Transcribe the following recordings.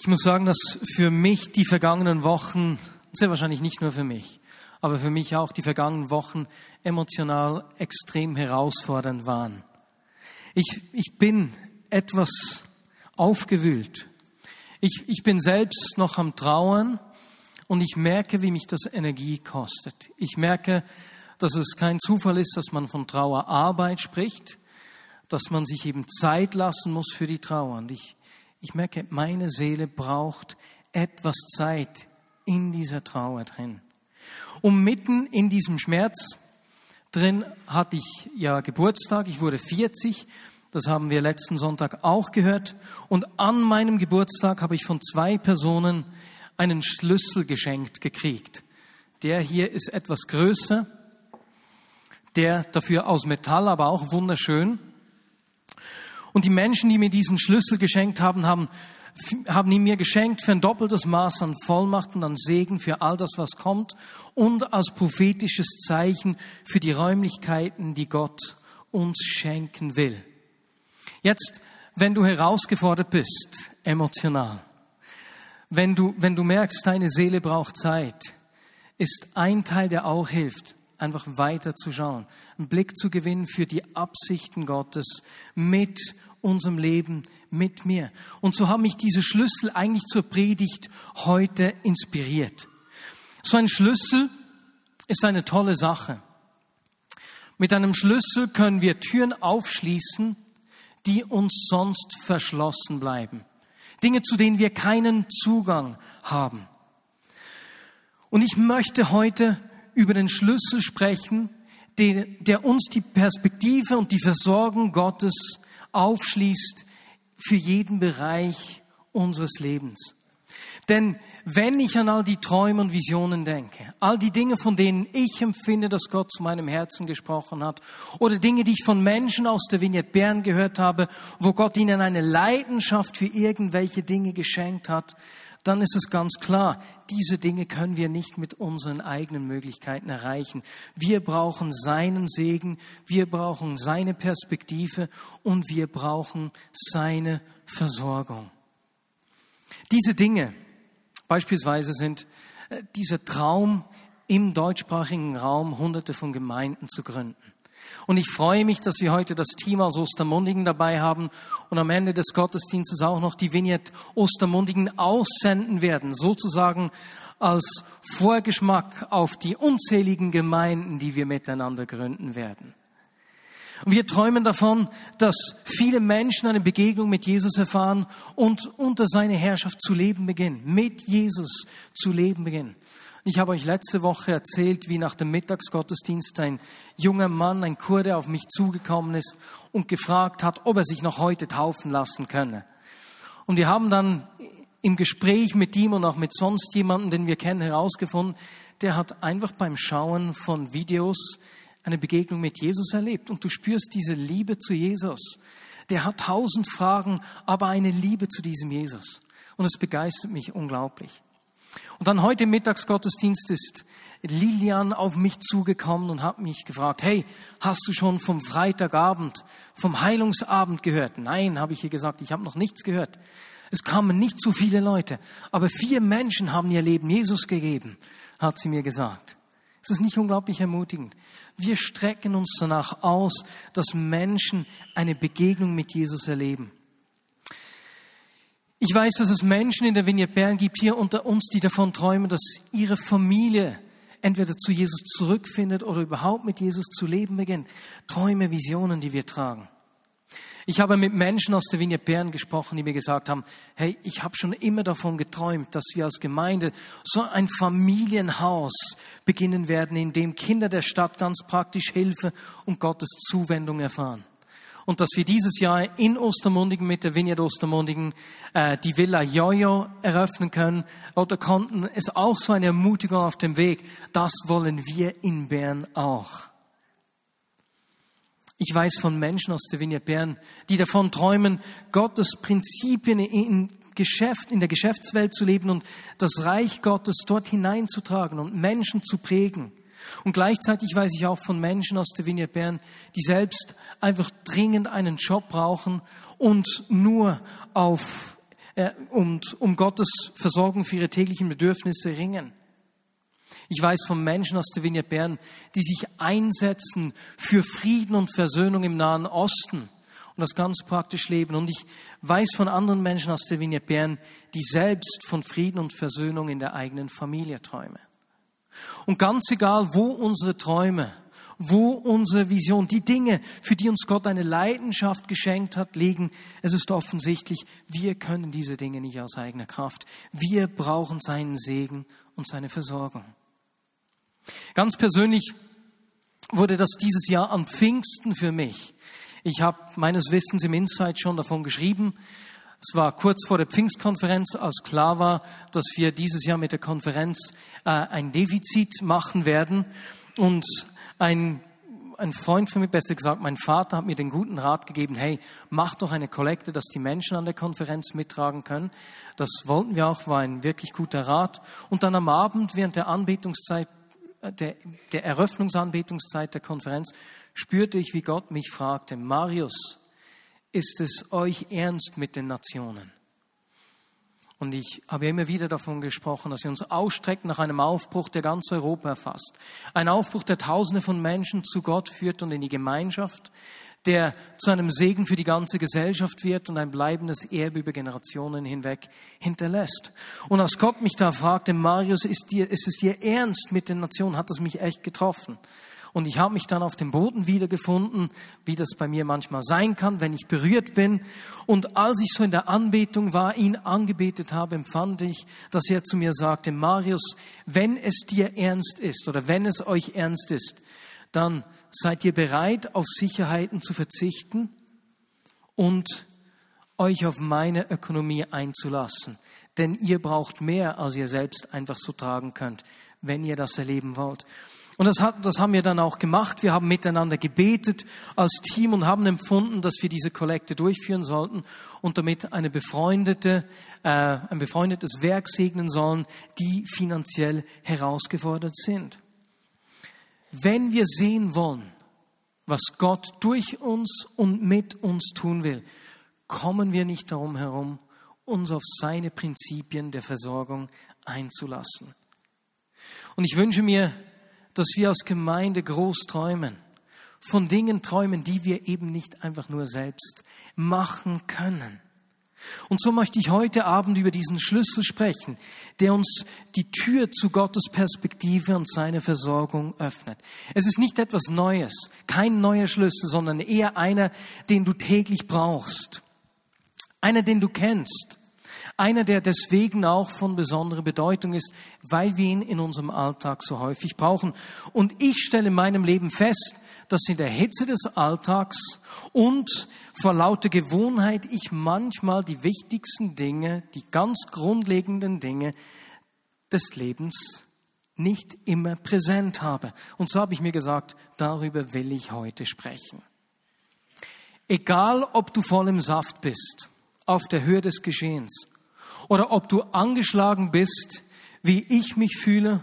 Ich muss sagen, dass für mich die vergangenen Wochen, sehr wahrscheinlich nicht nur für mich, aber für mich auch die vergangenen Wochen emotional extrem herausfordernd waren. Ich, ich bin etwas aufgewühlt. Ich, ich bin selbst noch am Trauern und ich merke, wie mich das Energie kostet. Ich merke, dass es kein Zufall ist, dass man von Trauerarbeit spricht, dass man sich eben Zeit lassen muss für die Trauer. Und ich, ich merke, meine Seele braucht etwas Zeit in dieser Trauer drin. Und mitten in diesem Schmerz drin hatte ich ja Geburtstag, ich wurde 40, das haben wir letzten Sonntag auch gehört. Und an meinem Geburtstag habe ich von zwei Personen einen Schlüssel geschenkt gekriegt. Der hier ist etwas größer, der dafür aus Metall, aber auch wunderschön. Und die Menschen, die mir diesen Schlüssel geschenkt haben, haben, haben ihn mir geschenkt für ein doppeltes Maß an Vollmacht und an Segen für all das, was kommt und als prophetisches Zeichen für die Räumlichkeiten, die Gott uns schenken will. Jetzt, wenn du herausgefordert bist, emotional, wenn du, wenn du merkst, deine Seele braucht Zeit, ist ein Teil, der auch hilft, einfach weiter zu schauen, einen Blick zu gewinnen für die Absichten Gottes mit unserem Leben, mit mir. Und so haben mich diese Schlüssel eigentlich zur Predigt heute inspiriert. So ein Schlüssel ist eine tolle Sache. Mit einem Schlüssel können wir Türen aufschließen, die uns sonst verschlossen bleiben. Dinge, zu denen wir keinen Zugang haben. Und ich möchte heute über den Schlüssel sprechen, der, der uns die Perspektive und die Versorgung Gottes aufschließt für jeden Bereich unseres Lebens. Denn wenn ich an all die Träume und Visionen denke, all die Dinge, von denen ich empfinde, dass Gott zu meinem Herzen gesprochen hat, oder Dinge, die ich von Menschen aus der Vignette Bern gehört habe, wo Gott ihnen eine Leidenschaft für irgendwelche Dinge geschenkt hat, dann ist es ganz klar, diese Dinge können wir nicht mit unseren eigenen Möglichkeiten erreichen. Wir brauchen seinen Segen, wir brauchen seine Perspektive und wir brauchen seine Versorgung. Diese Dinge, Beispielsweise sind äh, dieser Traum im deutschsprachigen Raum hunderte von Gemeinden zu gründen. Und ich freue mich, dass wir heute das Team aus Ostermundigen dabei haben und am Ende des Gottesdienstes auch noch die Vignette Ostermundigen aussenden werden, sozusagen als Vorgeschmack auf die unzähligen Gemeinden, die wir miteinander gründen werden. Wir träumen davon, dass viele Menschen eine Begegnung mit Jesus erfahren und unter seine Herrschaft zu leben beginnen, mit Jesus zu leben beginnen. Ich habe euch letzte Woche erzählt, wie nach dem Mittagsgottesdienst ein junger Mann, ein Kurde, auf mich zugekommen ist und gefragt hat, ob er sich noch heute taufen lassen könne. Und wir haben dann im Gespräch mit ihm und auch mit sonst jemandem, den wir kennen, herausgefunden, der hat einfach beim Schauen von Videos eine Begegnung mit Jesus erlebt und du spürst diese Liebe zu Jesus. Der hat tausend Fragen, aber eine Liebe zu diesem Jesus. Und es begeistert mich unglaublich. Und dann heute Mittagsgottesdienst ist Lilian auf mich zugekommen und hat mich gefragt, hey, hast du schon vom Freitagabend, vom Heilungsabend gehört? Nein, habe ich ihr gesagt, ich habe noch nichts gehört. Es kamen nicht so viele Leute, aber vier Menschen haben ihr Leben Jesus gegeben, hat sie mir gesagt. Ist das nicht unglaublich ermutigend? Wir strecken uns danach aus, dass Menschen eine Begegnung mit Jesus erleben. Ich weiß, dass es Menschen in der Vignette Bern gibt hier unter uns, die davon träumen, dass ihre Familie entweder zu Jesus zurückfindet oder überhaupt mit Jesus zu leben beginnt. Träume, Visionen, die wir tragen. Ich habe mit Menschen aus der Vignette Bern gesprochen, die mir gesagt haben, hey, ich habe schon immer davon geträumt, dass wir als Gemeinde so ein Familienhaus beginnen werden, in dem Kinder der Stadt ganz praktisch Hilfe und Gottes Zuwendung erfahren. Und dass wir dieses Jahr in Ostermundigen mit der Vignette Ostermundigen äh, die Villa Jojo eröffnen können oder konnten, ist auch so eine Ermutigung auf dem Weg. Das wollen wir in Bern auch. Ich weiß von Menschen aus der Vignette Bern, die davon träumen, Gottes Prinzipien in Geschäft, in der Geschäftswelt zu leben und das Reich Gottes dort hineinzutragen und Menschen zu prägen. Und gleichzeitig weiß ich auch von Menschen aus der Vignette Bern, die selbst einfach dringend einen Job brauchen und nur auf äh, und um Gottes Versorgung für ihre täglichen Bedürfnisse ringen. Ich weiß von Menschen aus der Vignette Bern, die sich einsetzen für Frieden und Versöhnung im Nahen Osten und das ganz praktisch leben. Und ich weiß von anderen Menschen aus der Vignette Bern, die selbst von Frieden und Versöhnung in der eigenen Familie träumen. Und ganz egal, wo unsere Träume, wo unsere Vision, die Dinge, für die uns Gott eine Leidenschaft geschenkt hat, liegen, es ist offensichtlich, wir können diese Dinge nicht aus eigener Kraft. Wir brauchen seinen Segen und seine Versorgung. Ganz persönlich wurde das dieses Jahr am Pfingsten für mich. Ich habe meines Wissens im Insight schon davon geschrieben. Es war kurz vor der Pfingstkonferenz, als klar war, dass wir dieses Jahr mit der Konferenz äh, ein Defizit machen werden. Und ein, ein Freund von mir, besser gesagt, mein Vater hat mir den guten Rat gegeben, hey, mach doch eine Kollekte, dass die Menschen an der Konferenz mittragen können. Das wollten wir auch, war ein wirklich guter Rat. Und dann am Abend während der Anbetungszeit, äh, der, der Eröffnungsanbetungszeit der Konferenz, spürte ich, wie Gott mich fragte, Marius, ist es euch ernst mit den Nationen? Und ich habe immer wieder davon gesprochen, dass wir uns ausstrecken nach einem Aufbruch, der ganz Europa erfasst. Ein Aufbruch, der Tausende von Menschen zu Gott führt und in die Gemeinschaft, der zu einem Segen für die ganze Gesellschaft wird und ein bleibendes Erbe über Generationen hinweg hinterlässt. Und als Gott mich da fragte, Marius, ist, dir, ist es dir ernst mit den Nationen, hat das mich echt getroffen. Und ich habe mich dann auf dem Boden wiedergefunden, wie das bei mir manchmal sein kann, wenn ich berührt bin. Und als ich so in der Anbetung war, ihn angebetet habe, empfand ich, dass er zu mir sagte, Marius, wenn es dir ernst ist oder wenn es euch ernst ist, dann seid ihr bereit, auf Sicherheiten zu verzichten und euch auf meine Ökonomie einzulassen. Denn ihr braucht mehr, als ihr selbst einfach so tragen könnt, wenn ihr das erleben wollt. Und das, hat, das haben wir dann auch gemacht. Wir haben miteinander gebetet als Team und haben empfunden, dass wir diese Kollekte durchführen sollten und damit eine befreundete, äh, ein befreundetes Werk segnen sollen, die finanziell herausgefordert sind. Wenn wir sehen wollen, was Gott durch uns und mit uns tun will, kommen wir nicht darum herum, uns auf seine Prinzipien der Versorgung einzulassen. Und ich wünsche mir, dass wir als Gemeinde groß träumen, von Dingen träumen, die wir eben nicht einfach nur selbst machen können. Und so möchte ich heute Abend über diesen Schlüssel sprechen, der uns die Tür zu Gottes Perspektive und seine Versorgung öffnet. Es ist nicht etwas Neues, kein neuer Schlüssel, sondern eher einer, den du täglich brauchst. Einer, den du kennst. Einer, der deswegen auch von besonderer Bedeutung ist, weil wir ihn in unserem Alltag so häufig brauchen. Und ich stelle in meinem Leben fest, dass in der Hitze des Alltags und vor lauter Gewohnheit ich manchmal die wichtigsten Dinge, die ganz grundlegenden Dinge des Lebens nicht immer präsent habe. Und so habe ich mir gesagt, darüber will ich heute sprechen. Egal, ob du voll im Saft bist, auf der Höhe des Geschehens, oder ob du angeschlagen bist, wie ich mich fühle,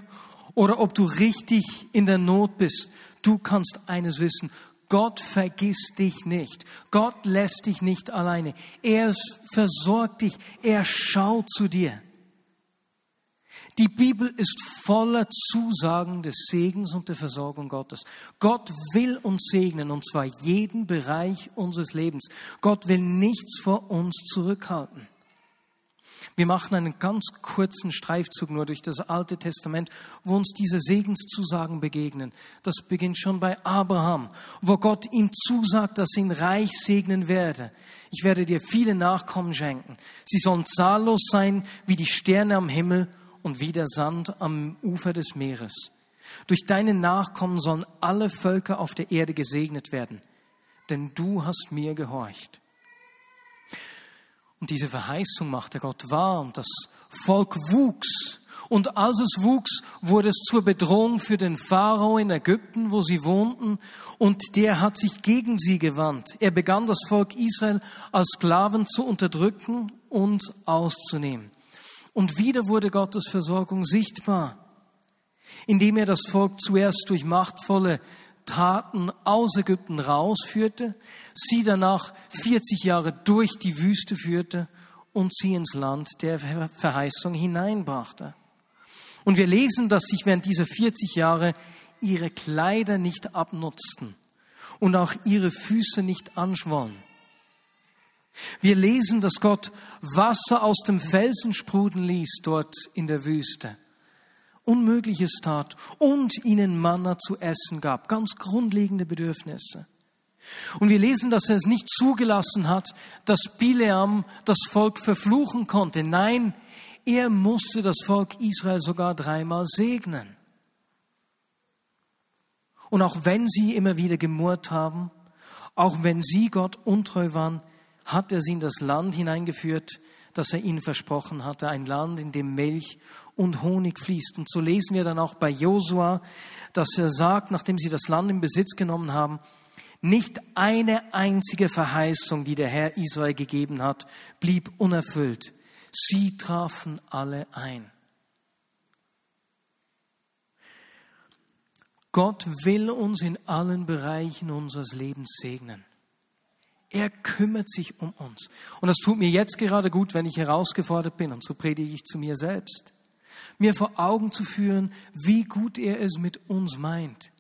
oder ob du richtig in der Not bist. Du kannst eines wissen, Gott vergisst dich nicht. Gott lässt dich nicht alleine. Er versorgt dich. Er schaut zu dir. Die Bibel ist voller Zusagen des Segens und der Versorgung Gottes. Gott will uns segnen, und zwar jeden Bereich unseres Lebens. Gott will nichts vor uns zurückhalten. Wir machen einen ganz kurzen Streifzug nur durch das Alte Testament, wo uns diese Segenszusagen begegnen. Das beginnt schon bei Abraham, wo Gott ihm zusagt, dass ihn reich segnen werde. Ich werde dir viele Nachkommen schenken. Sie sollen zahllos sein wie die Sterne am Himmel und wie der Sand am Ufer des Meeres. Durch deine Nachkommen sollen alle Völker auf der Erde gesegnet werden, denn du hast mir gehorcht. Und diese Verheißung machte Gott wahr und das Volk wuchs. Und als es wuchs, wurde es zur Bedrohung für den Pharao in Ägypten, wo sie wohnten, und der hat sich gegen sie gewandt. Er begann das Volk Israel als Sklaven zu unterdrücken und auszunehmen. Und wieder wurde Gottes Versorgung sichtbar, indem er das Volk zuerst durch machtvolle Taten aus Ägypten rausführte, sie danach 40 Jahre durch die Wüste führte und sie ins Land der Verheißung hineinbrachte. Und wir lesen, dass sich während dieser 40 Jahre ihre Kleider nicht abnutzten und auch ihre Füße nicht anschwollen. Wir lesen, dass Gott Wasser aus dem Felsen sprudeln ließ dort in der Wüste. Unmögliches tat und ihnen Manna zu essen gab, ganz grundlegende Bedürfnisse. Und wir lesen, dass er es nicht zugelassen hat, dass Bileam das Volk verfluchen konnte. Nein, er musste das Volk Israel sogar dreimal segnen. Und auch wenn sie immer wieder gemurrt haben, auch wenn sie Gott untreu waren, hat er sie in das Land hineingeführt, das er ihnen versprochen hatte, ein Land, in dem Milch und Honig fließt. Und so lesen wir dann auch bei Josua, dass er sagt, nachdem sie das Land in Besitz genommen haben, nicht eine einzige Verheißung, die der Herr Israel gegeben hat, blieb unerfüllt. Sie trafen alle ein. Gott will uns in allen Bereichen unseres Lebens segnen. Er kümmert sich um uns. Und das tut mir jetzt gerade gut, wenn ich herausgefordert bin, und so predige ich zu mir selbst, mir vor Augen zu führen, wie gut er es mit uns meint.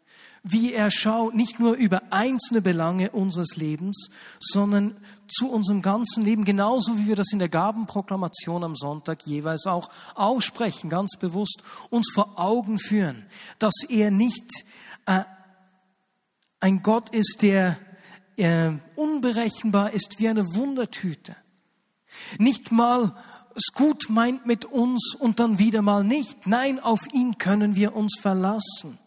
Wie er schaut, nicht nur über einzelne Belange unseres Lebens, sondern zu unserem ganzen Leben, genauso wie wir das in der Gabenproklamation am Sonntag jeweils auch aussprechen, ganz bewusst uns vor Augen führen, dass er nicht äh, ein Gott ist, der äh, unberechenbar ist wie eine Wundertüte. Nicht mal es gut meint mit uns und dann wieder mal nicht. Nein, auf ihn können wir uns verlassen.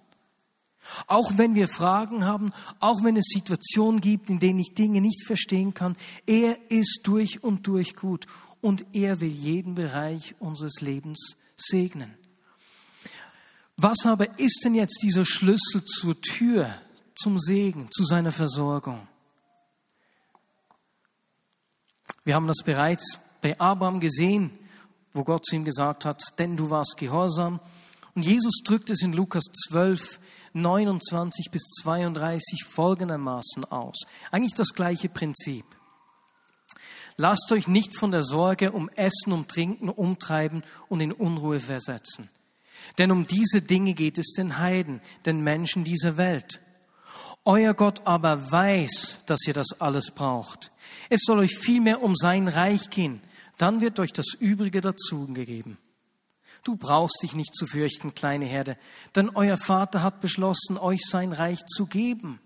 Auch wenn wir Fragen haben, auch wenn es Situationen gibt, in denen ich Dinge nicht verstehen kann, er ist durch und durch gut und er will jeden Bereich unseres Lebens segnen. Was aber ist denn jetzt dieser Schlüssel zur Tür, zum Segen, zu seiner Versorgung? Wir haben das bereits bei Abraham gesehen, wo Gott zu ihm gesagt hat, denn du warst gehorsam. Und Jesus drückt es in Lukas 12, 29 bis 32 folgendermaßen aus. Eigentlich das gleiche Prinzip. Lasst euch nicht von der Sorge um Essen, um Trinken umtreiben und in Unruhe versetzen. Denn um diese Dinge geht es den Heiden, den Menschen dieser Welt. Euer Gott aber weiß, dass ihr das alles braucht. Es soll euch vielmehr um sein Reich gehen. Dann wird euch das Übrige dazugegeben. Du brauchst dich nicht zu fürchten, kleine Herde, denn euer Vater hat beschlossen, euch sein Reich zu geben.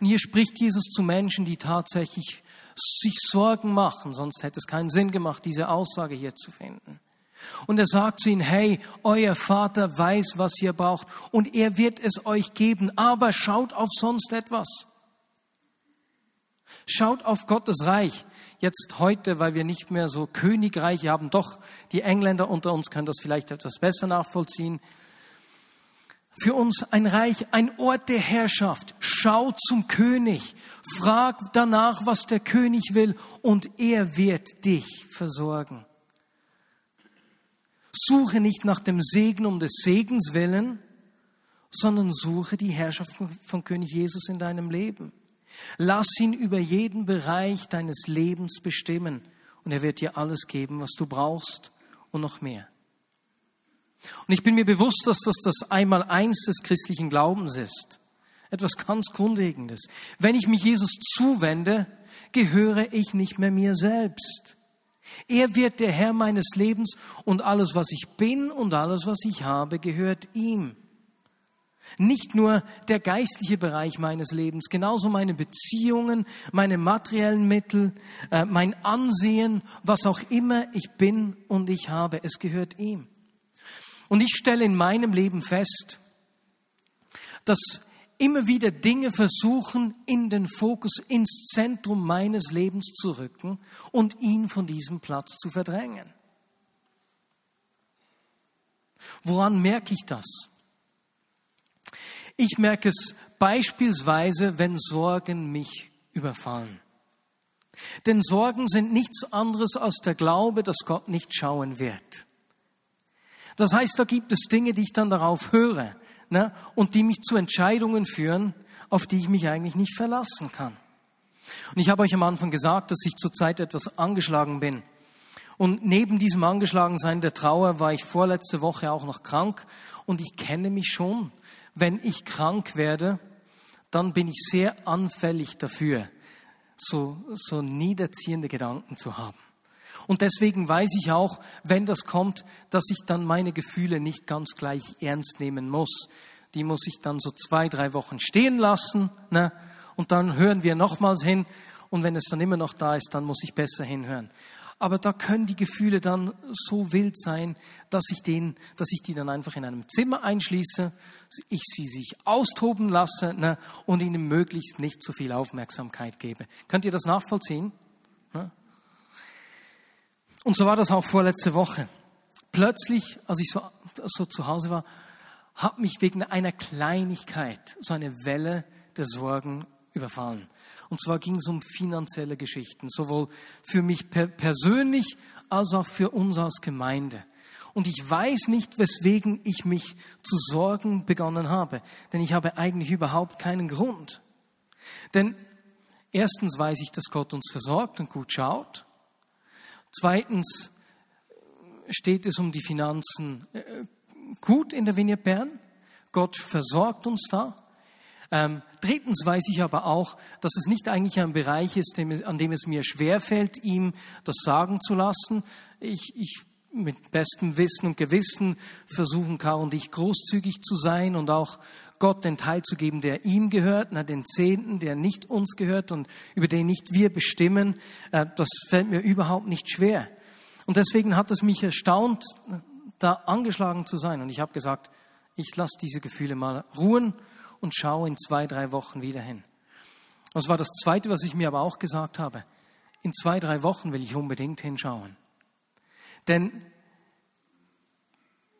Und hier spricht Jesus zu Menschen, die tatsächlich sich Sorgen machen, sonst hätte es keinen Sinn gemacht, diese Aussage hier zu finden. Und er sagt zu ihnen, hey, euer Vater weiß, was ihr braucht und er wird es euch geben, aber schaut auf sonst etwas. Schaut auf Gottes Reich. Jetzt heute, weil wir nicht mehr so Königreiche haben, doch die Engländer unter uns können das vielleicht etwas besser nachvollziehen. Für uns ein Reich, ein Ort der Herrschaft. Schaut zum König, frag danach, was der König will und er wird dich versorgen. Suche nicht nach dem Segen um des Segens willen, sondern suche die Herrschaft von König Jesus in deinem Leben. Lass ihn über jeden Bereich deines Lebens bestimmen und er wird dir alles geben, was du brauchst und noch mehr. Und ich bin mir bewusst, dass das das Einmaleins des christlichen Glaubens ist. Etwas ganz Grundlegendes. Wenn ich mich Jesus zuwende, gehöre ich nicht mehr mir selbst. Er wird der Herr meines Lebens und alles, was ich bin und alles, was ich habe, gehört ihm. Nicht nur der geistliche Bereich meines Lebens, genauso meine Beziehungen, meine materiellen Mittel, äh, mein Ansehen, was auch immer ich bin und ich habe, es gehört ihm. Und ich stelle in meinem Leben fest, dass immer wieder Dinge versuchen, in den Fokus, ins Zentrum meines Lebens zu rücken und ihn von diesem Platz zu verdrängen. Woran merke ich das? Ich merke es beispielsweise, wenn Sorgen mich überfallen. Denn Sorgen sind nichts anderes als der Glaube, dass Gott nicht schauen wird. Das heißt, da gibt es Dinge, die ich dann darauf höre ne, und die mich zu Entscheidungen führen, auf die ich mich eigentlich nicht verlassen kann. Und ich habe euch am Anfang gesagt, dass ich zurzeit etwas angeschlagen bin. Und neben diesem Angeschlagensein der Trauer war ich vorletzte Woche auch noch krank. Und ich kenne mich schon. Wenn ich krank werde, dann bin ich sehr anfällig dafür, so, so niederziehende Gedanken zu haben. Und deswegen weiß ich auch, wenn das kommt, dass ich dann meine Gefühle nicht ganz gleich ernst nehmen muss. Die muss ich dann so zwei, drei Wochen stehen lassen. Ne? Und dann hören wir nochmals hin. Und wenn es dann immer noch da ist, dann muss ich besser hinhören. Aber da können die Gefühle dann so wild sein, dass ich, den, dass ich die dann einfach in einem Zimmer einschließe, ich sie sich austoben lasse ne, und ihnen möglichst nicht zu viel Aufmerksamkeit gebe. Könnt ihr das nachvollziehen? Ne? Und so war das auch vorletzte Woche. Plötzlich, als ich so, so zu Hause war, hat mich wegen einer Kleinigkeit so eine Welle der Sorgen überfallen. Und zwar ging es um finanzielle Geschichten, sowohl für mich per persönlich als auch für uns als Gemeinde. Und ich weiß nicht, weswegen ich mich zu sorgen begonnen habe, denn ich habe eigentlich überhaupt keinen Grund. Denn erstens weiß ich, dass Gott uns versorgt und gut schaut. Zweitens steht es um die Finanzen äh, gut in der Vineyard Bern. Gott versorgt uns da. Ähm, drittens weiß ich aber auch, dass es nicht eigentlich ein Bereich ist, an dem es mir schwerfällt, ihm das sagen zu lassen. Ich, ich mit bestem Wissen und Gewissen versuchen Karl und ich großzügig zu sein und auch Gott den Teil zu geben, der ihm gehört, na, den Zehnten, der nicht uns gehört und über den nicht wir bestimmen. Äh, das fällt mir überhaupt nicht schwer. Und deswegen hat es mich erstaunt, da angeschlagen zu sein. Und ich habe gesagt, ich lasse diese Gefühle mal ruhen und schaue in zwei, drei Wochen wieder hin. Das war das Zweite, was ich mir aber auch gesagt habe. In zwei, drei Wochen will ich unbedingt hinschauen. Denn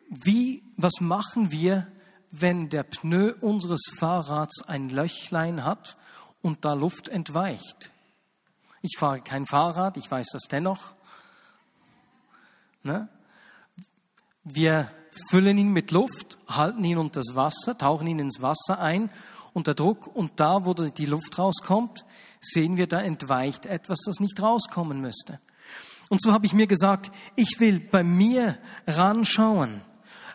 wie, was machen wir, wenn der Pneu unseres Fahrrads ein Löchlein hat und da Luft entweicht? Ich fahre kein Fahrrad, ich weiß das dennoch. Ne? Wir füllen ihn mit Luft, halten ihn unter das Wasser, tauchen ihn ins Wasser ein unter Druck. Und da, wo die Luft rauskommt, sehen wir, da entweicht etwas, das nicht rauskommen müsste. Und so habe ich mir gesagt, ich will bei mir ranschauen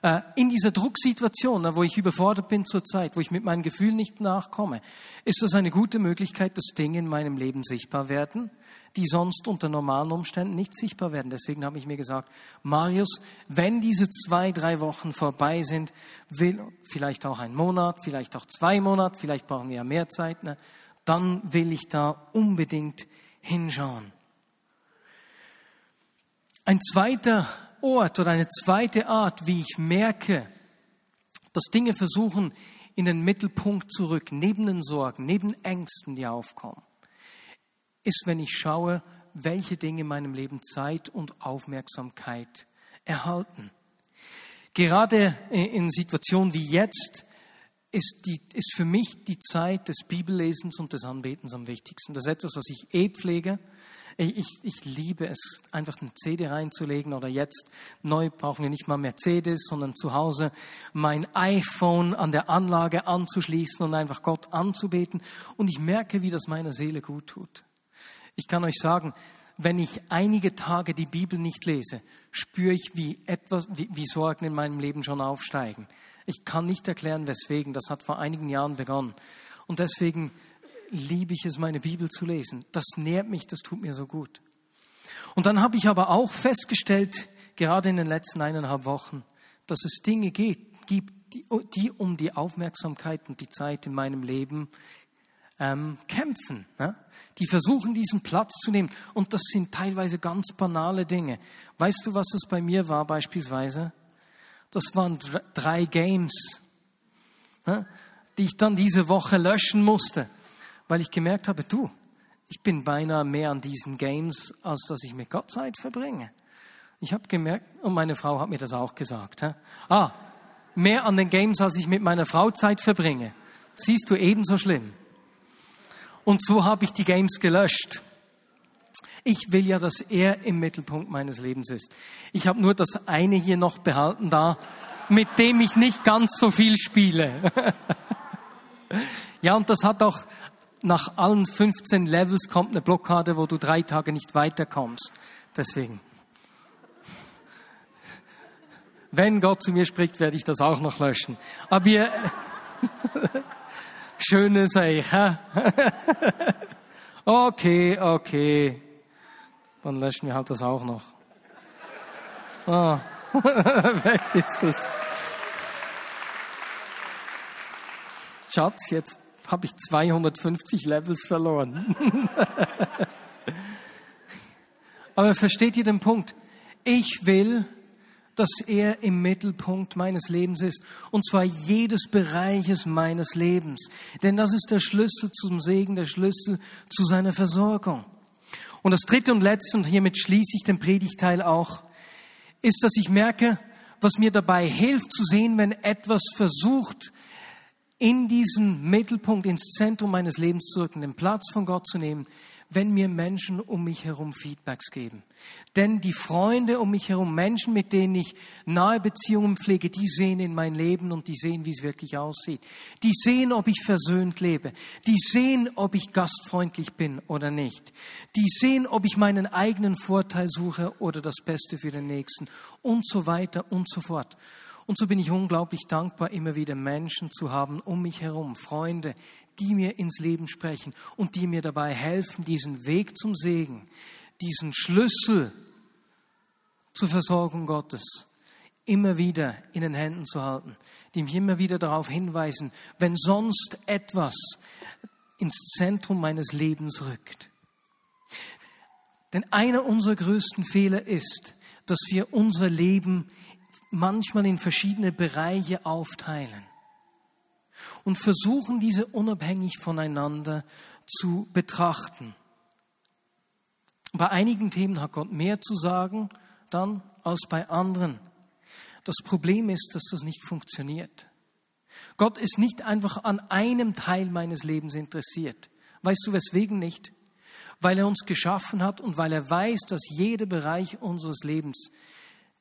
äh, in dieser Drucksituation, wo ich überfordert bin zur Zeit, wo ich mit meinen Gefühlen nicht nachkomme, ist das eine gute Möglichkeit, dass Dinge in meinem Leben sichtbar werden, die sonst unter normalen Umständen nicht sichtbar werden. Deswegen habe ich mir gesagt, Marius, wenn diese zwei, drei Wochen vorbei sind, will vielleicht auch ein Monat, vielleicht auch zwei Monate, vielleicht brauchen wir ja mehr Zeit, ne, dann will ich da unbedingt hinschauen. Ein zweiter Ort oder eine zweite Art, wie ich merke, dass Dinge versuchen, in den Mittelpunkt zurück, neben den Sorgen, neben Ängsten, die aufkommen, ist, wenn ich schaue, welche Dinge in meinem Leben Zeit und Aufmerksamkeit erhalten. Gerade in Situationen wie jetzt ist, die, ist für mich die Zeit des Bibellesens und des Anbetens am wichtigsten. Das ist etwas, was ich eh pflege. Ich, ich liebe es, einfach eine CD reinzulegen oder jetzt neu brauchen wir nicht mal Mercedes, sondern zu Hause mein iPhone an der Anlage anzuschließen und einfach Gott anzubeten. Und ich merke, wie das meiner Seele gut tut. Ich kann euch sagen, wenn ich einige Tage die Bibel nicht lese, spüre ich, wie etwas, wie, wie Sorgen in meinem Leben schon aufsteigen. Ich kann nicht erklären, weswegen. Das hat vor einigen Jahren begonnen. Und deswegen liebe ich es, meine Bibel zu lesen. Das nährt mich, das tut mir so gut. Und dann habe ich aber auch festgestellt, gerade in den letzten eineinhalb Wochen, dass es Dinge gibt, die, die um die Aufmerksamkeit und die Zeit in meinem Leben ähm, kämpfen. Ne? Die versuchen, diesen Platz zu nehmen. Und das sind teilweise ganz banale Dinge. Weißt du, was das bei mir war beispielsweise? Das waren drei Games, ne? die ich dann diese Woche löschen musste weil ich gemerkt habe, du, ich bin beinahe mehr an diesen Games, als dass ich mit Gott Zeit verbringe. Ich habe gemerkt, und meine Frau hat mir das auch gesagt, hä? ah, mehr an den Games, als ich mit meiner Frau Zeit verbringe. Siehst du ebenso schlimm. Und so habe ich die Games gelöscht. Ich will ja, dass er im Mittelpunkt meines Lebens ist. Ich habe nur das eine hier noch behalten da, mit dem ich nicht ganz so viel spiele. ja, und das hat auch nach allen 15 Levels kommt eine Blockade, wo du drei Tage nicht weiterkommst. Deswegen. Wenn Gott zu mir spricht, werde ich das auch noch löschen. Aber ihr, schönes Eich, hä? okay, okay. Dann löschen wir halt das auch noch. Ah, weg ist es. Schatz, jetzt habe ich 250 Levels verloren. Aber versteht ihr den Punkt? Ich will, dass er im Mittelpunkt meines Lebens ist. Und zwar jedes Bereiches meines Lebens. Denn das ist der Schlüssel zum Segen, der Schlüssel zu seiner Versorgung. Und das dritte und letzte, und hiermit schließe ich den Predigteil auch, ist, dass ich merke, was mir dabei hilft zu sehen, wenn etwas versucht, in diesen Mittelpunkt, ins Zentrum meines Lebens zu rücken, den Platz von Gott zu nehmen, wenn mir Menschen um mich herum Feedbacks geben. Denn die Freunde um mich herum, Menschen, mit denen ich nahe Beziehungen pflege, die sehen in mein Leben und die sehen, wie es wirklich aussieht. Die sehen, ob ich versöhnt lebe. Die sehen, ob ich gastfreundlich bin oder nicht. Die sehen, ob ich meinen eigenen Vorteil suche oder das Beste für den Nächsten und so weiter und so fort. Und so bin ich unglaublich dankbar, immer wieder Menschen zu haben um mich herum, Freunde, die mir ins Leben sprechen und die mir dabei helfen, diesen Weg zum Segen, diesen Schlüssel zur Versorgung Gottes immer wieder in den Händen zu halten, die mich immer wieder darauf hinweisen, wenn sonst etwas ins Zentrum meines Lebens rückt. Denn einer unserer größten Fehler ist, dass wir unser Leben manchmal in verschiedene Bereiche aufteilen und versuchen, diese unabhängig voneinander zu betrachten. Bei einigen Themen hat Gott mehr zu sagen dann als bei anderen. Das Problem ist, dass das nicht funktioniert. Gott ist nicht einfach an einem Teil meines Lebens interessiert. Weißt du weswegen nicht? Weil er uns geschaffen hat und weil er weiß, dass jeder Bereich unseres Lebens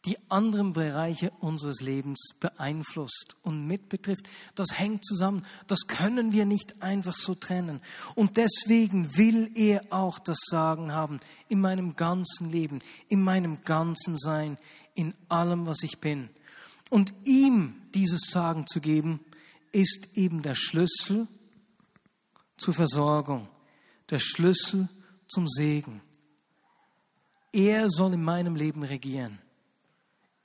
die anderen Bereiche unseres Lebens beeinflusst und mitbetrifft. Das hängt zusammen. Das können wir nicht einfach so trennen. Und deswegen will er auch das Sagen haben in meinem ganzen Leben, in meinem ganzen Sein, in allem, was ich bin. Und ihm dieses Sagen zu geben, ist eben der Schlüssel zur Versorgung, der Schlüssel zum Segen. Er soll in meinem Leben regieren.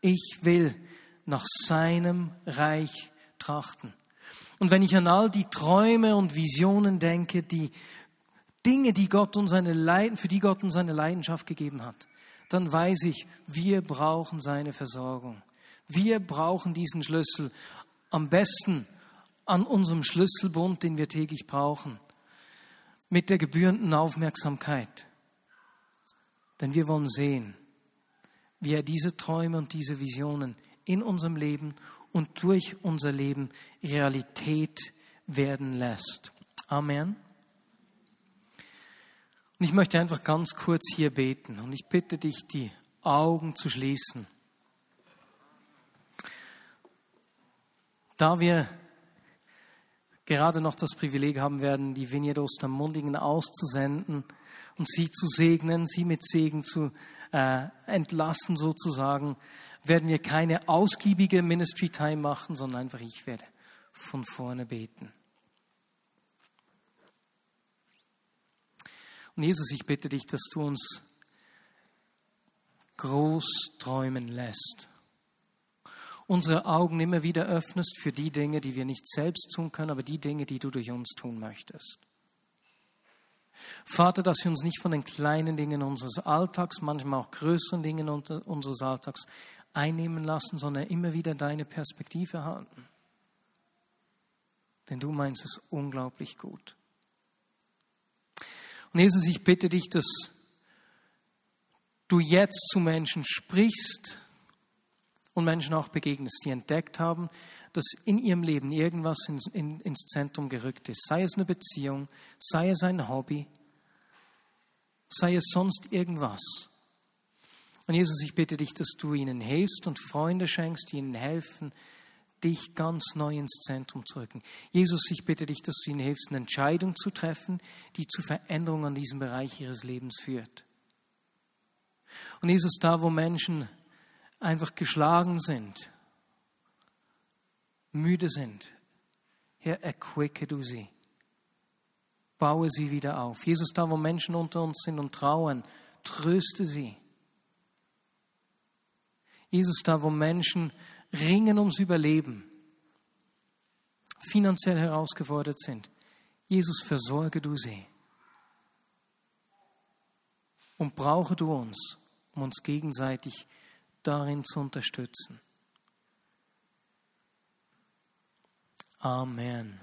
Ich will nach seinem Reich trachten. Und wenn ich an all die Träume und Visionen denke, die Dinge, die Gott uns seine Leiden, für die Gott uns seine Leidenschaft gegeben hat, dann weiß ich, wir brauchen seine Versorgung. Wir brauchen diesen Schlüssel am besten an unserem Schlüsselbund, den wir täglich brauchen, mit der gebührenden Aufmerksamkeit. Denn wir wollen sehen, wie er diese Träume und diese Visionen in unserem Leben und durch unser Leben Realität werden lässt. Amen. Und ich möchte einfach ganz kurz hier beten und ich bitte dich, die Augen zu schließen. Da wir gerade noch das Privileg haben werden, die Vignette Ostermundingen auszusenden und sie zu segnen, sie mit Segen zu äh, entlassen sozusagen, werden wir keine ausgiebige Ministry Time machen, sondern einfach ich werde von vorne beten. Und Jesus, ich bitte dich, dass du uns groß träumen lässt. Unsere Augen immer wieder öffnest für die Dinge, die wir nicht selbst tun können, aber die Dinge, die du durch uns tun möchtest. Vater, dass wir uns nicht von den kleinen Dingen unseres Alltags, manchmal auch größeren Dingen unseres Alltags einnehmen lassen, sondern immer wieder deine Perspektive halten. Denn du meinst es unglaublich gut. Und Jesus, ich bitte dich, dass du jetzt zu Menschen sprichst und Menschen auch begegnest, die entdeckt haben, dass in ihrem Leben irgendwas ins, in, ins Zentrum gerückt ist. Sei es eine Beziehung, sei es ein Hobby, sei es sonst irgendwas. Und Jesus, ich bitte dich, dass du ihnen hilfst und Freunde schenkst, die ihnen helfen, dich ganz neu ins Zentrum zu rücken. Jesus, ich bitte dich, dass du ihnen hilfst, eine Entscheidung zu treffen, die zu Veränderungen an diesem Bereich ihres Lebens führt. Und Jesus, da wo Menschen einfach geschlagen sind, müde sind, Herr, erquicke du sie. Baue sie wieder auf. Jesus, da wo Menschen unter uns sind und trauern, tröste sie. Jesus, da wo Menschen ringen ums Überleben, finanziell herausgefordert sind, Jesus, versorge du sie. Und brauche du uns, um uns gegenseitig darin zu unterstützen. Amen.